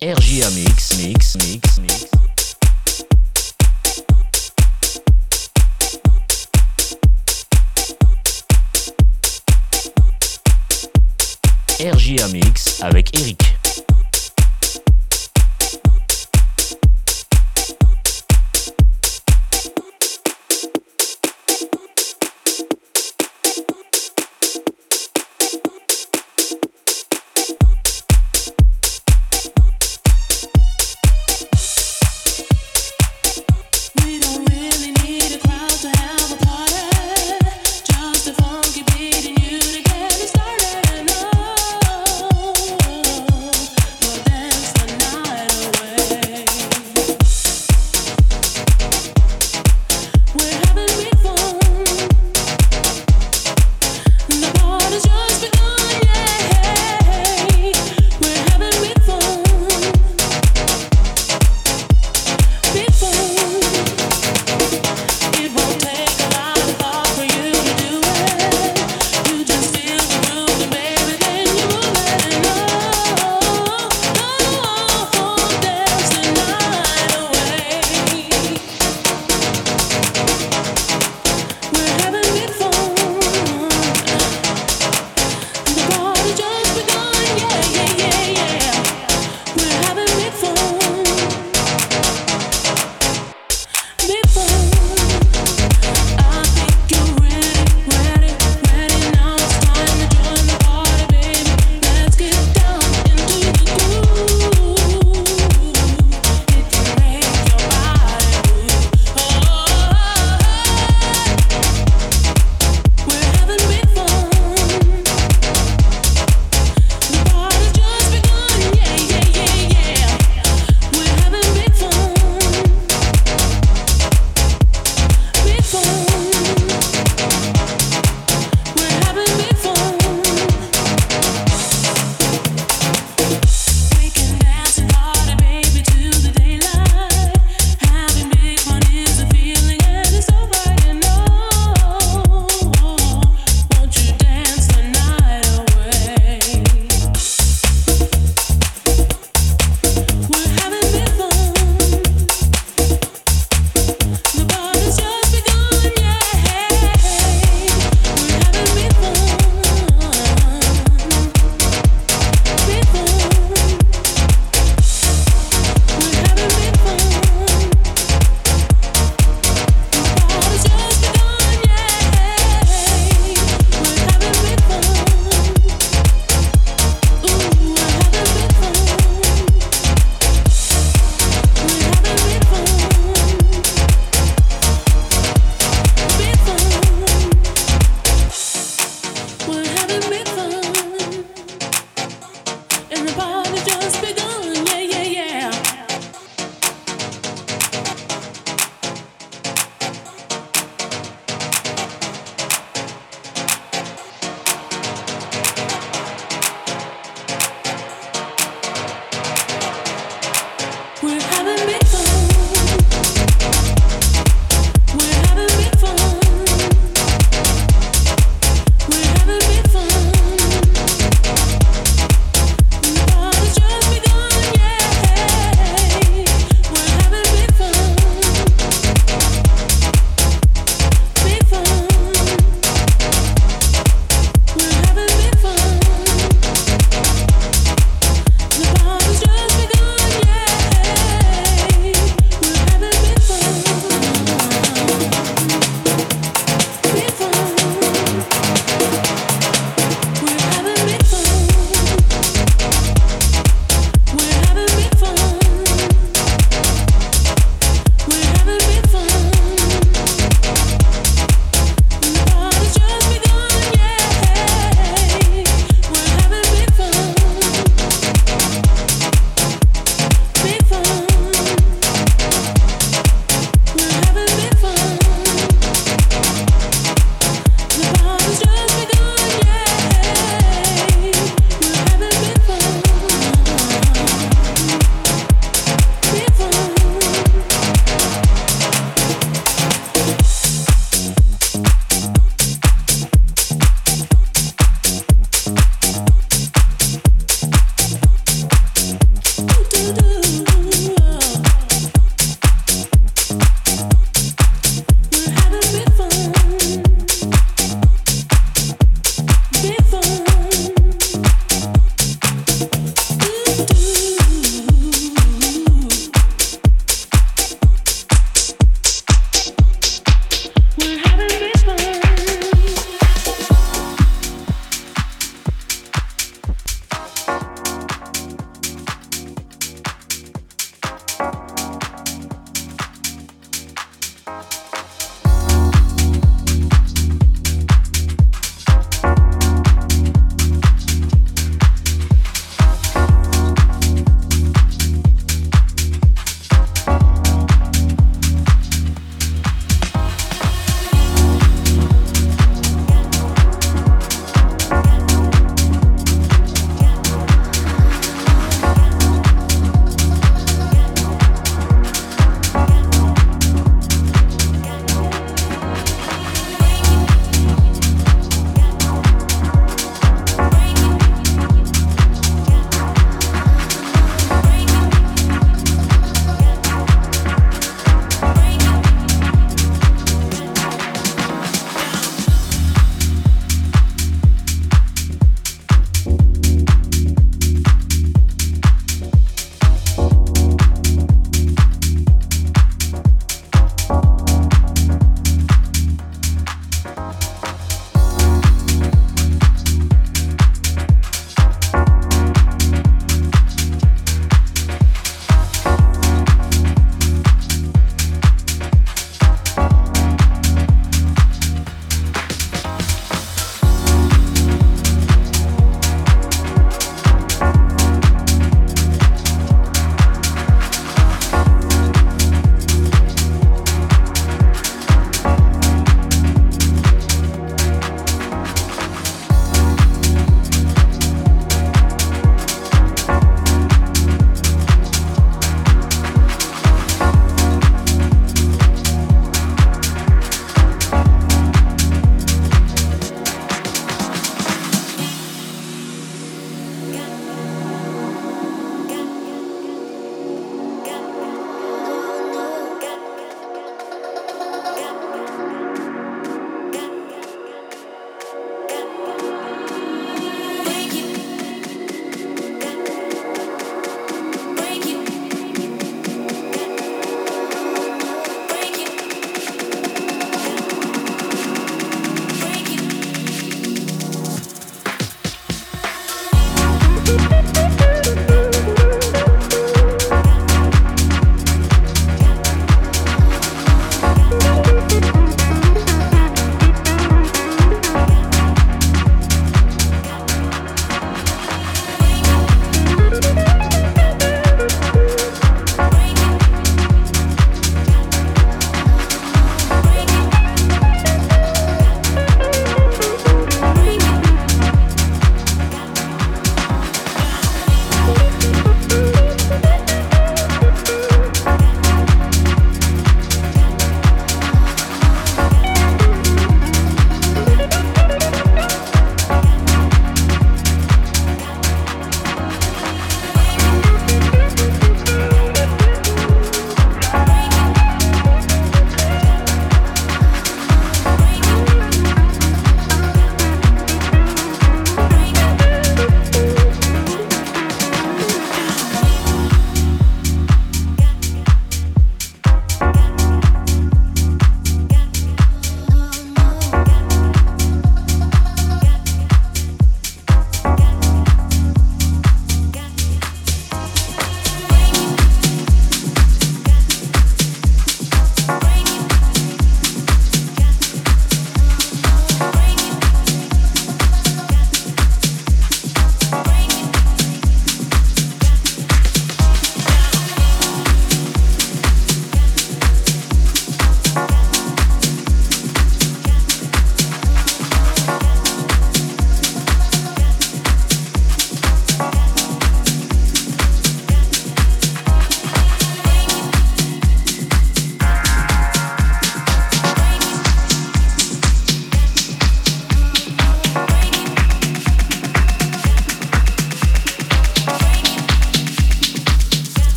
RJA Mix, Mix, Mix, Mix. Mix avec Eric.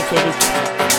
Mix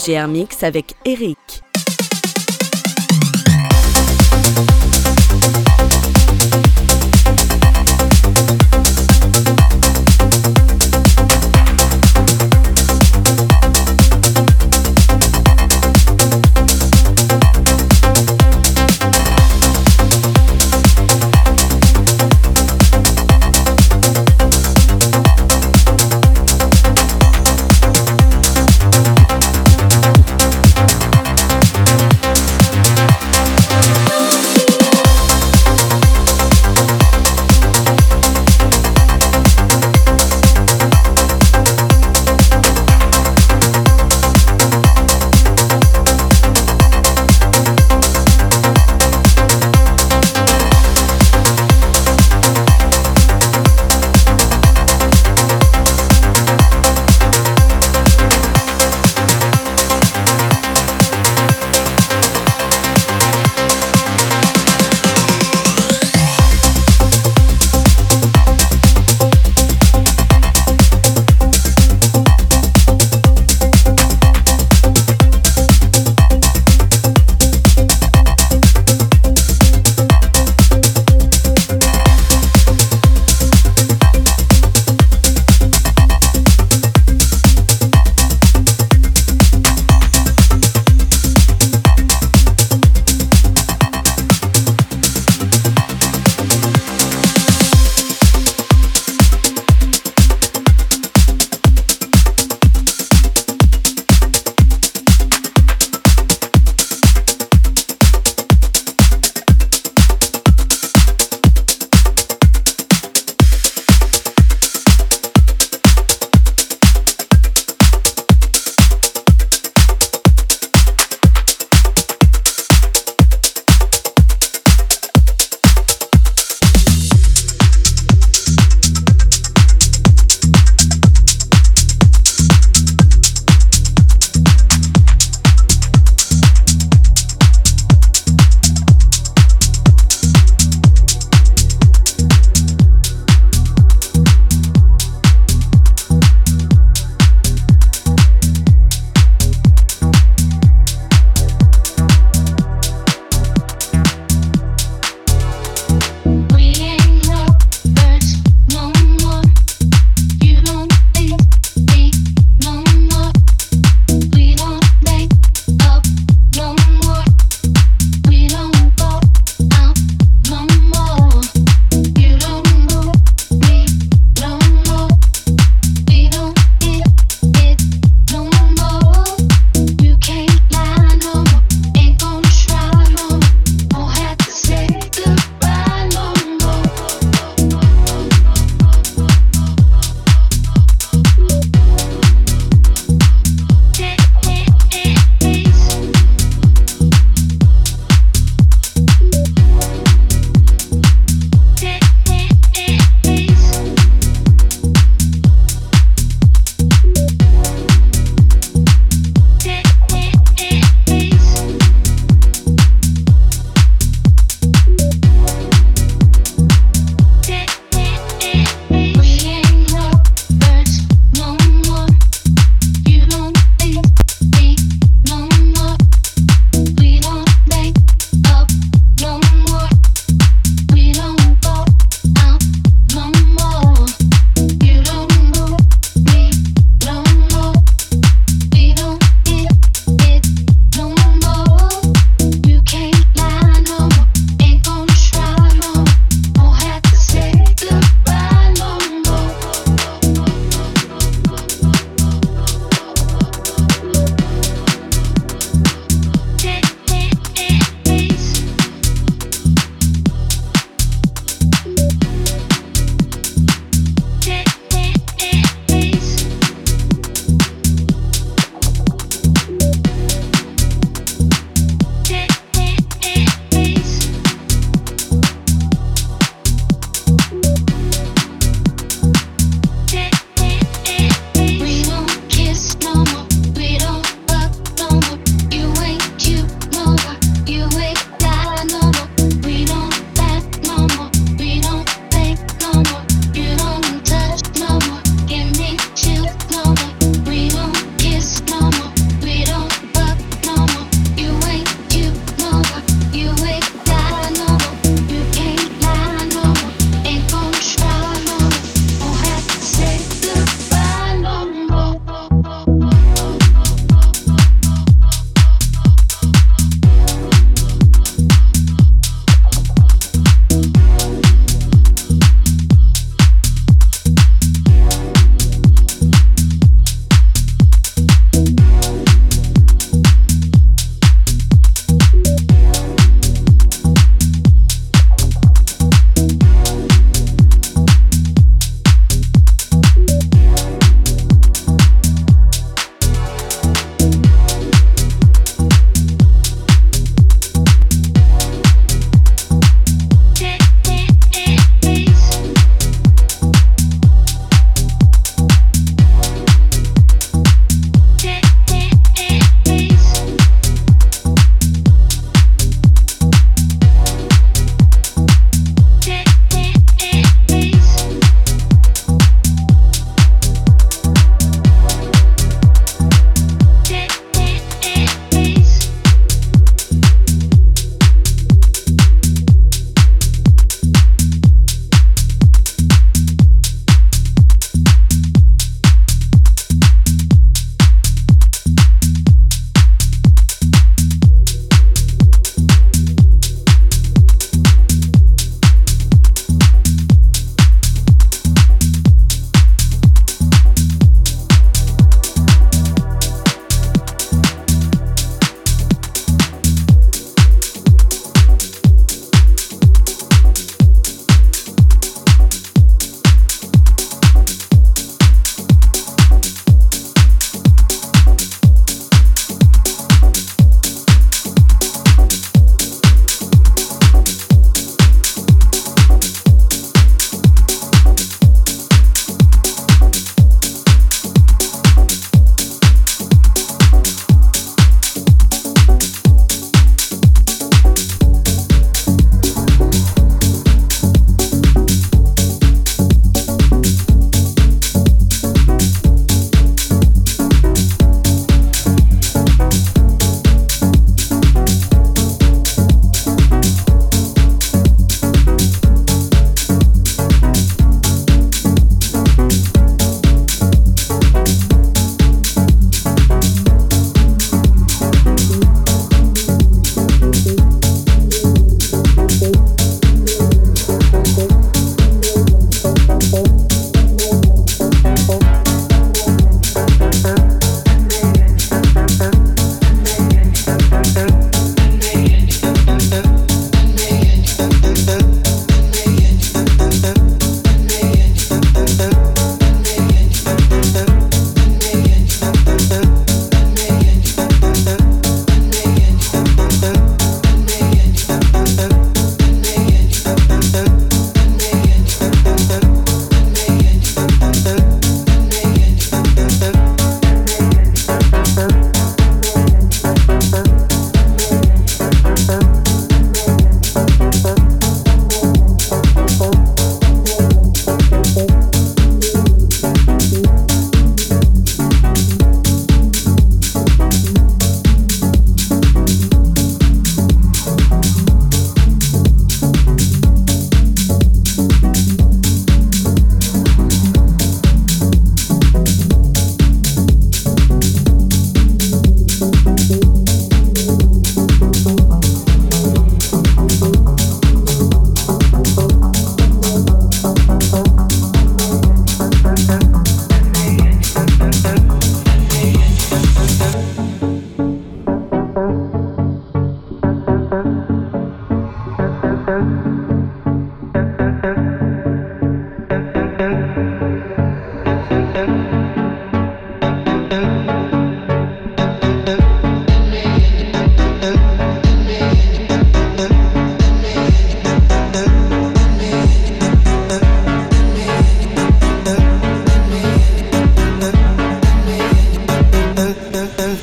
RGR Mix avec Eric.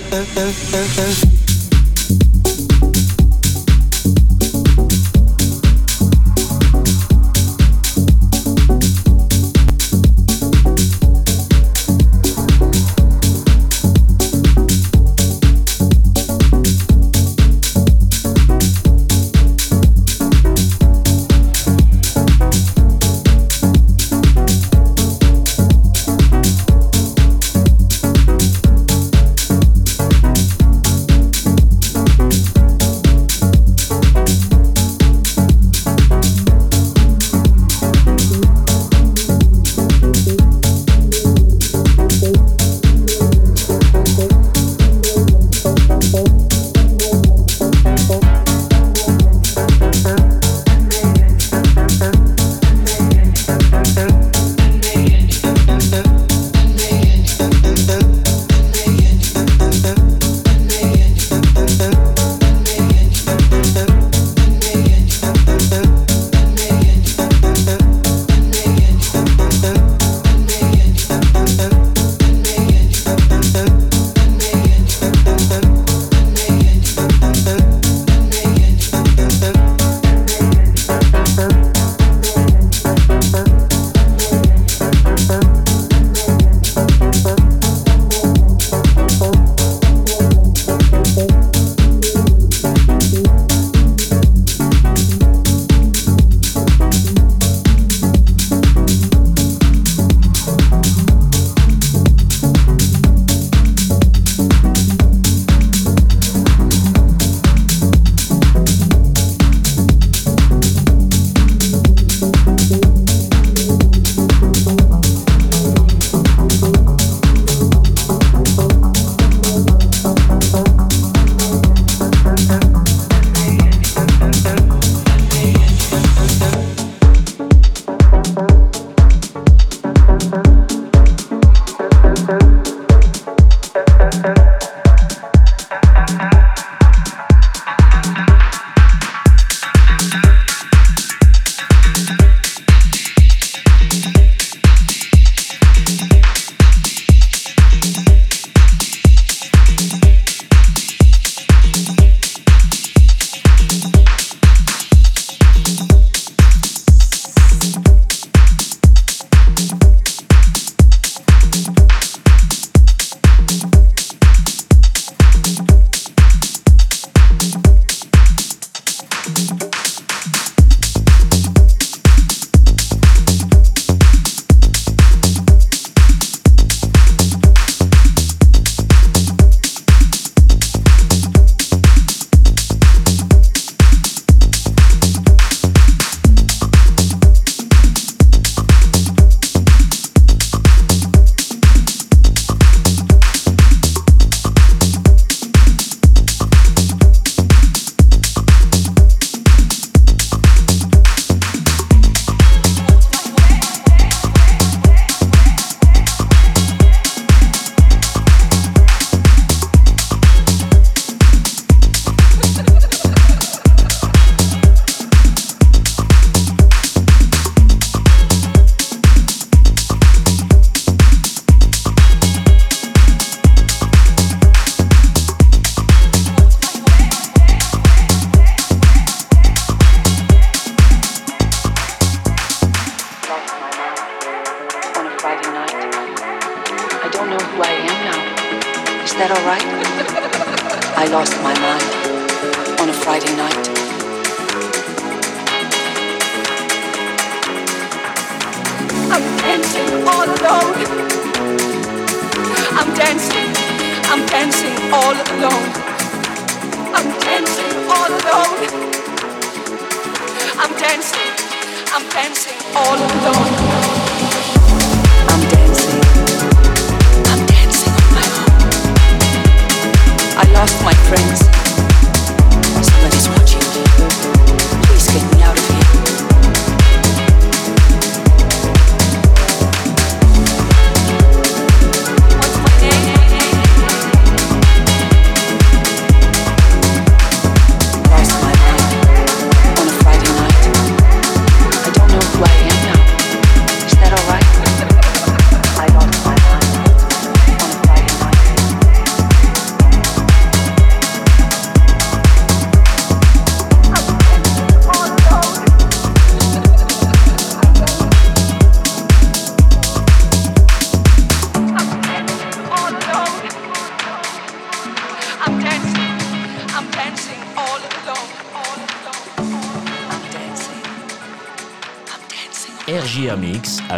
uh, uh, uh,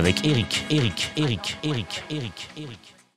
RJA Mix avec Eric, Eric, Eric, Eric, Eric, Eric.